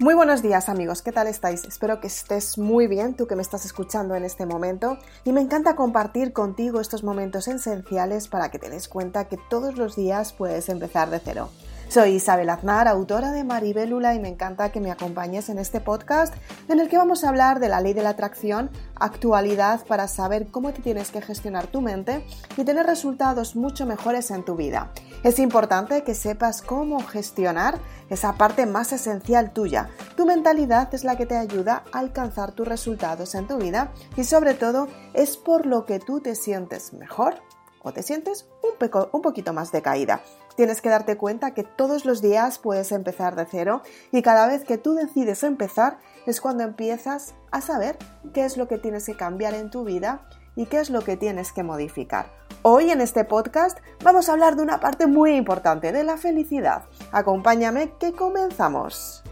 Muy buenos días amigos, ¿qué tal estáis? Espero que estés muy bien, tú que me estás escuchando en este momento, y me encanta compartir contigo estos momentos esenciales para que te des cuenta que todos los días puedes empezar de cero. Soy Isabel Aznar, autora de Maribélula, y me encanta que me acompañes en este podcast en el que vamos a hablar de la ley de la atracción, actualidad para saber cómo te tienes que gestionar tu mente y tener resultados mucho mejores en tu vida. Es importante que sepas cómo gestionar esa parte más esencial tuya. Tu mentalidad es la que te ayuda a alcanzar tus resultados en tu vida y sobre todo es por lo que tú te sientes mejor o te sientes un, poquito más decaída. Tienes que darte cuenta que todos los días puedes empezar de cero y cada vez que tú decides empezar es cuando empiezas a saber qué es lo que tienes que cambiar en tu vida y qué es lo que tienes que modificar. Hoy en este podcast vamos a hablar de una parte muy importante, de la felicidad. Acompáñame que comenzamos.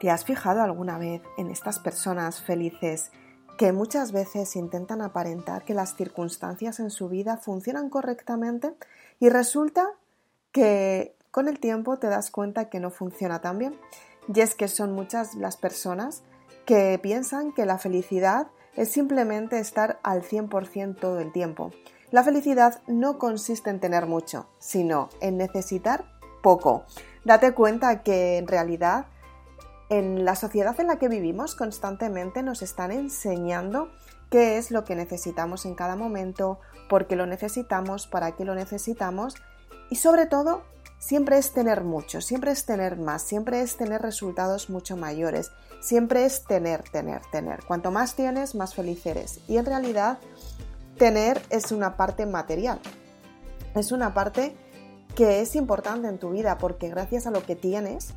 ¿Te has fijado alguna vez en estas personas felices que muchas veces intentan aparentar que las circunstancias en su vida funcionan correctamente y resulta que con el tiempo te das cuenta que no funciona tan bien? Y es que son muchas las personas que piensan que la felicidad es simplemente estar al 100% todo el tiempo. La felicidad no consiste en tener mucho, sino en necesitar poco. Date cuenta que en realidad en la sociedad en la que vivimos constantemente nos están enseñando qué es lo que necesitamos en cada momento, por qué lo necesitamos, para qué lo necesitamos y sobre todo siempre es tener mucho, siempre es tener más, siempre es tener resultados mucho mayores, siempre es tener, tener, tener. Cuanto más tienes, más feliz eres. Y en realidad tener es una parte material, es una parte que es importante en tu vida porque gracias a lo que tienes,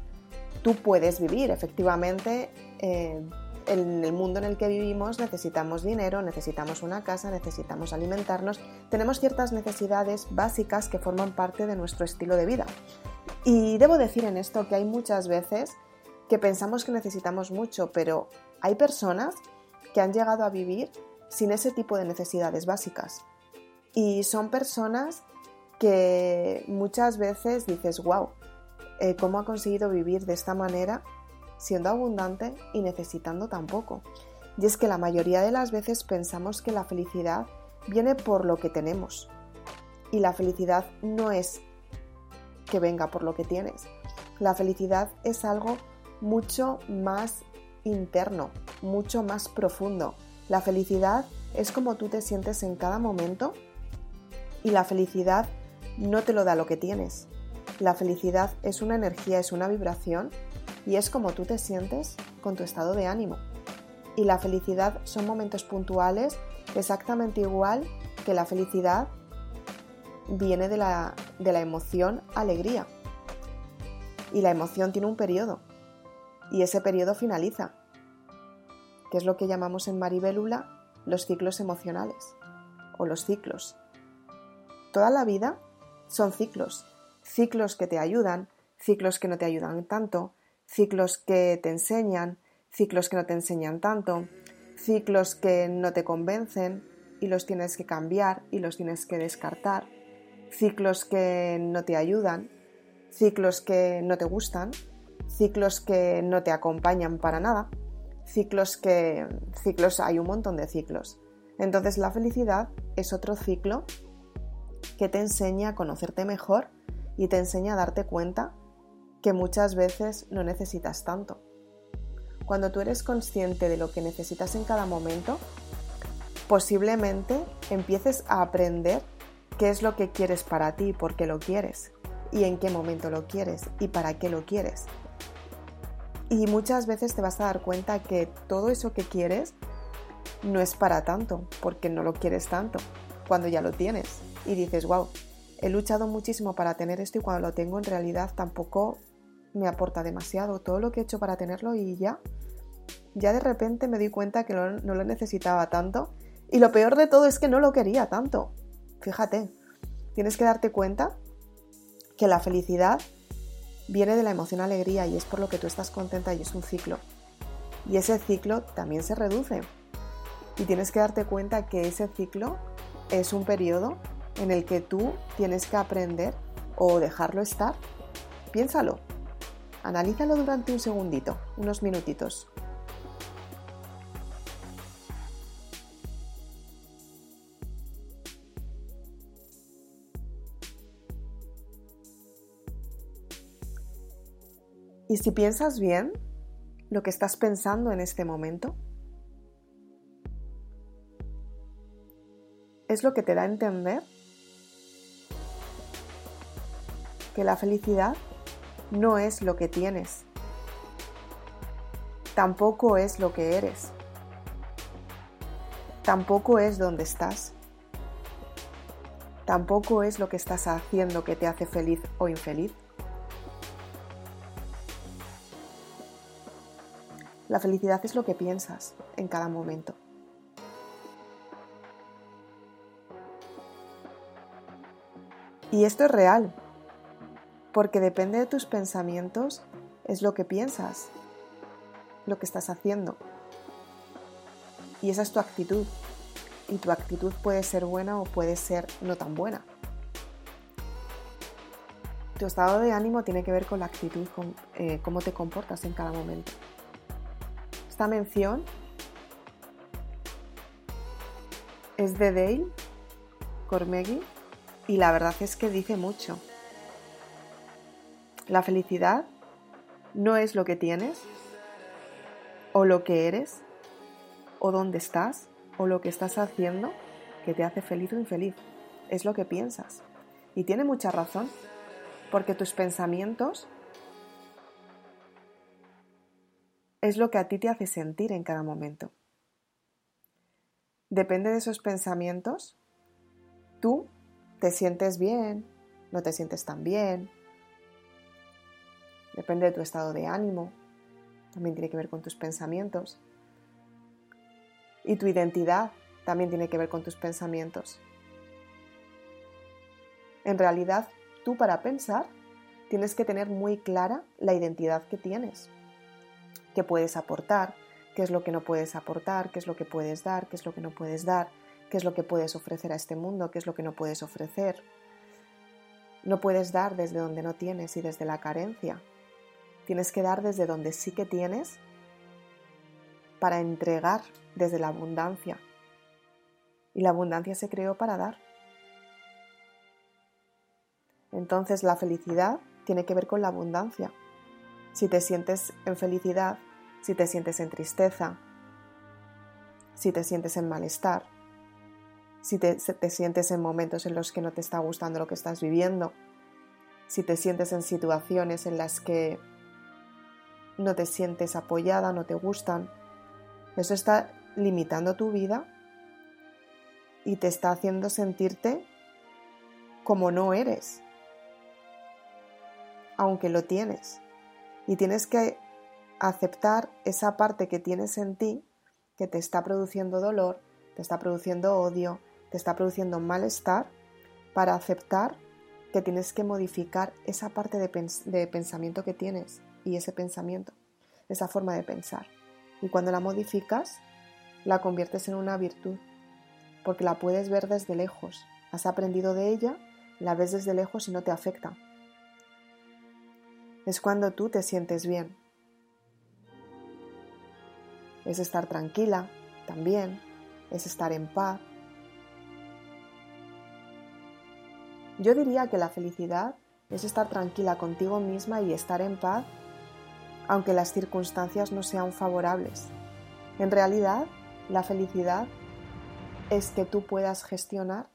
tú puedes vivir. Efectivamente, eh, en el mundo en el que vivimos necesitamos dinero, necesitamos una casa, necesitamos alimentarnos, tenemos ciertas necesidades básicas que forman parte de nuestro estilo de vida. Y debo decir en esto que hay muchas veces que pensamos que necesitamos mucho, pero hay personas que han llegado a vivir sin ese tipo de necesidades básicas. Y son personas que muchas veces dices, wow, eh, cómo ha conseguido vivir de esta manera siendo abundante y necesitando tan poco. Y es que la mayoría de las veces pensamos que la felicidad viene por lo que tenemos. Y la felicidad no es que venga por lo que tienes. La felicidad es algo mucho más interno, mucho más profundo. La felicidad es como tú te sientes en cada momento y la felicidad no te lo da lo que tienes. La felicidad es una energía, es una vibración y es como tú te sientes con tu estado de ánimo. Y la felicidad son momentos puntuales exactamente igual que la felicidad viene de la, de la emoción alegría. Y la emoción tiene un periodo y ese periodo finaliza, que es lo que llamamos en Maribélula los ciclos emocionales o los ciclos. Toda la vida son ciclos ciclos que te ayudan, ciclos que no te ayudan tanto, ciclos que te enseñan, ciclos que no te enseñan tanto, ciclos que no te convencen y los tienes que cambiar y los tienes que descartar, ciclos que no te ayudan, ciclos que no te gustan, ciclos que no te acompañan para nada, ciclos que ciclos hay un montón de ciclos. Entonces la felicidad es otro ciclo que te enseña a conocerte mejor y te enseña a darte cuenta que muchas veces no necesitas tanto. Cuando tú eres consciente de lo que necesitas en cada momento, posiblemente empieces a aprender qué es lo que quieres para ti, por qué lo quieres, y en qué momento lo quieres, y para qué lo quieres. Y muchas veces te vas a dar cuenta que todo eso que quieres no es para tanto, porque no lo quieres tanto, cuando ya lo tienes. Y dices, wow, he luchado muchísimo para tener esto y cuando lo tengo en realidad tampoco me aporta demasiado. Todo lo que he hecho para tenerlo y ya, ya de repente me di cuenta que no, no lo necesitaba tanto. Y lo peor de todo es que no lo quería tanto. Fíjate, tienes que darte cuenta que la felicidad viene de la emoción alegría y es por lo que tú estás contenta y es un ciclo. Y ese ciclo también se reduce. Y tienes que darte cuenta que ese ciclo es un periodo en el que tú tienes que aprender o dejarlo estar. Piénsalo. Analízalo durante un segundito, unos minutitos. Y si piensas bien lo que estás pensando en este momento, es lo que te da a entender que la felicidad no es lo que tienes, tampoco es lo que eres, tampoco es donde estás, tampoco es lo que estás haciendo que te hace feliz o infeliz. La felicidad es lo que piensas en cada momento. Y esto es real, porque depende de tus pensamientos, es lo que piensas, lo que estás haciendo. Y esa es tu actitud. Y tu actitud puede ser buena o puede ser no tan buena. Tu estado de ánimo tiene que ver con la actitud, con eh, cómo te comportas en cada momento esta mención es de Dale Cormegui y la verdad es que dice mucho. La felicidad no es lo que tienes o lo que eres o dónde estás o lo que estás haciendo que te hace feliz o infeliz. Es lo que piensas. Y tiene mucha razón, porque tus pensamientos es lo que a ti te hace sentir en cada momento. Depende de esos pensamientos, tú te sientes bien, no te sientes tan bien. Depende de tu estado de ánimo, también tiene que ver con tus pensamientos. Y tu identidad también tiene que ver con tus pensamientos. En realidad, tú para pensar tienes que tener muy clara la identidad que tienes qué puedes aportar, qué es lo que no puedes aportar, qué es lo que puedes dar, qué es lo que no puedes dar, qué es lo que puedes ofrecer a este mundo, qué es lo que no puedes ofrecer. No puedes dar desde donde no tienes y desde la carencia. Tienes que dar desde donde sí que tienes para entregar desde la abundancia. Y la abundancia se creó para dar. Entonces la felicidad tiene que ver con la abundancia si te sientes en felicidad, si te sientes en tristeza, si te sientes en malestar, si te, sientes en momentos en los que no te está gustando lo que estás viviendo, si te sientes en situaciones en las que no te sientes apoyada, no te gustan, eso está limitando tu vida y te está haciendo sentirte como no eres, aunque lo tienes. Y tienes que aceptar esa parte que tienes en ti que te está produciendo dolor, te está produciendo odio, te está produciendo malestar, para aceptar que tienes que modificar esa parte de, pensamiento que tienes y ese pensamiento, esa forma de pensar. Y cuando la modificas, la conviertes en una virtud, porque la puedes ver desde lejos. Has aprendido de ella, la ves desde lejos y no te afecta es cuando tú te sientes bien. Es estar tranquila también, es estar en paz. Yo diría que la felicidad es estar tranquila contigo misma y estar en paz aunque las circunstancias no sean favorables. En realidad, la felicidad es que tú puedas gestionar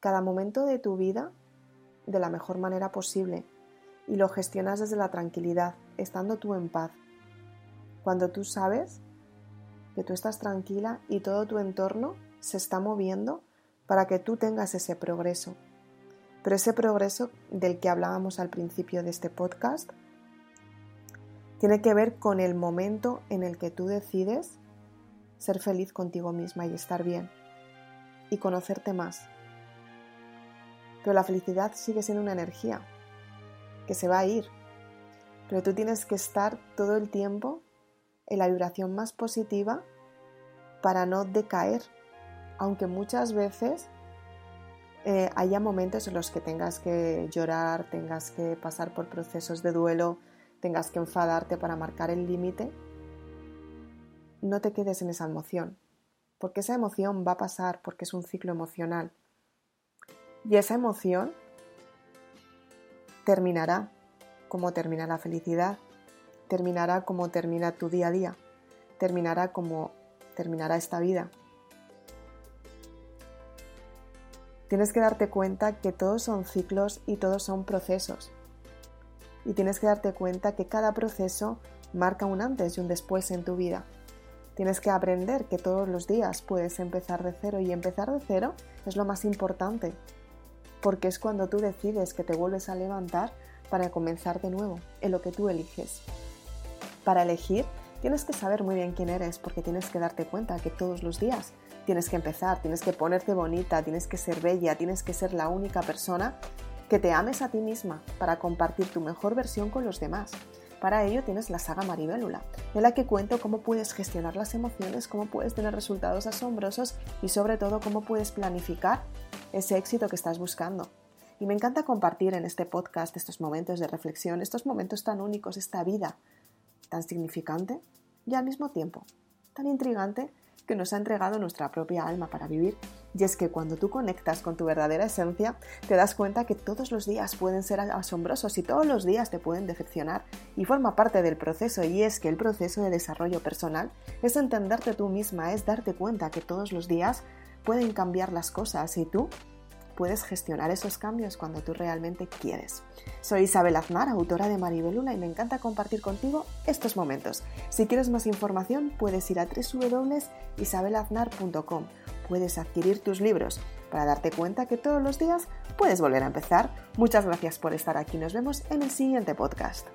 cada momento de tu vida de la mejor manera posible y lo gestionas desde la tranquilidad, estando tú en paz. Cuando tú sabes que tú estás tranquila y todo tu entorno se está moviendo para que tú tengas ese progreso. Pero ese progreso del que hablábamos al principio de este podcast tiene que ver con el momento en el que tú decides ser feliz contigo misma y estar bien y conocerte más. Pero la felicidad sigue siendo una energía que se va a ir. Pero tú tienes que estar todo el tiempo en la vibración más positiva para no decaer, aunque muchas veces eh, haya momentos en los que tengas que llorar, tengas que pasar por procesos de duelo, tengas que enfadarte para marcar el límite, no te quedes en esa emoción, porque esa emoción va a pasar porque es un ciclo emocional. Y esa emoción terminará como termina la felicidad, terminará como termina tu día a día, terminará como terminará esta vida. Tienes que darte cuenta que todos son ciclos y todos son procesos. Y tienes que darte cuenta que cada proceso marca un antes y un después en tu vida. Tienes que aprender que todos los días puedes empezar de cero y empezar de cero es lo más importante, porque es cuando tú decides que te vuelves a levantar para comenzar de nuevo en lo que tú eliges. Para elegir tienes que saber muy bien quién eres porque tienes que darte cuenta que todos los días tienes que empezar, tienes que ponerte bonita, tienes que ser bella, tienes que ser la única persona que te ames a ti misma para compartir tu mejor versión con los demás. Para ello tienes la saga Maribélula, en la que cuento cómo puedes gestionar las emociones, cómo puedes tener resultados asombrosos y sobre todo cómo puedes planificar ese éxito que estás buscando. Y me encanta compartir en este podcast estos momentos de reflexión, estos momentos tan únicos, esta vida tan significante y al mismo tiempo tan intrigante que nos ha entregado nuestra propia alma para vivir. Y es que cuando tú conectas con tu verdadera esencia, te das cuenta que todos los días pueden ser asombrosos y todos los días te pueden decepcionar. Y forma parte del proceso, y es que el proceso de desarrollo personal es entenderte tú misma, es darte cuenta que todos los días pueden cambiar las cosas y tú puedes gestionar esos cambios cuando tú realmente quieres. Soy Isabel Aznar, autora de Maribelula y me encanta compartir contigo estos momentos. Si quieres más información puedes ir a www.isabelaznar.com. Puedes adquirir tus libros para darte cuenta que todos los días puedes volver a empezar. Muchas gracias por estar aquí. Nos vemos en el siguiente podcast.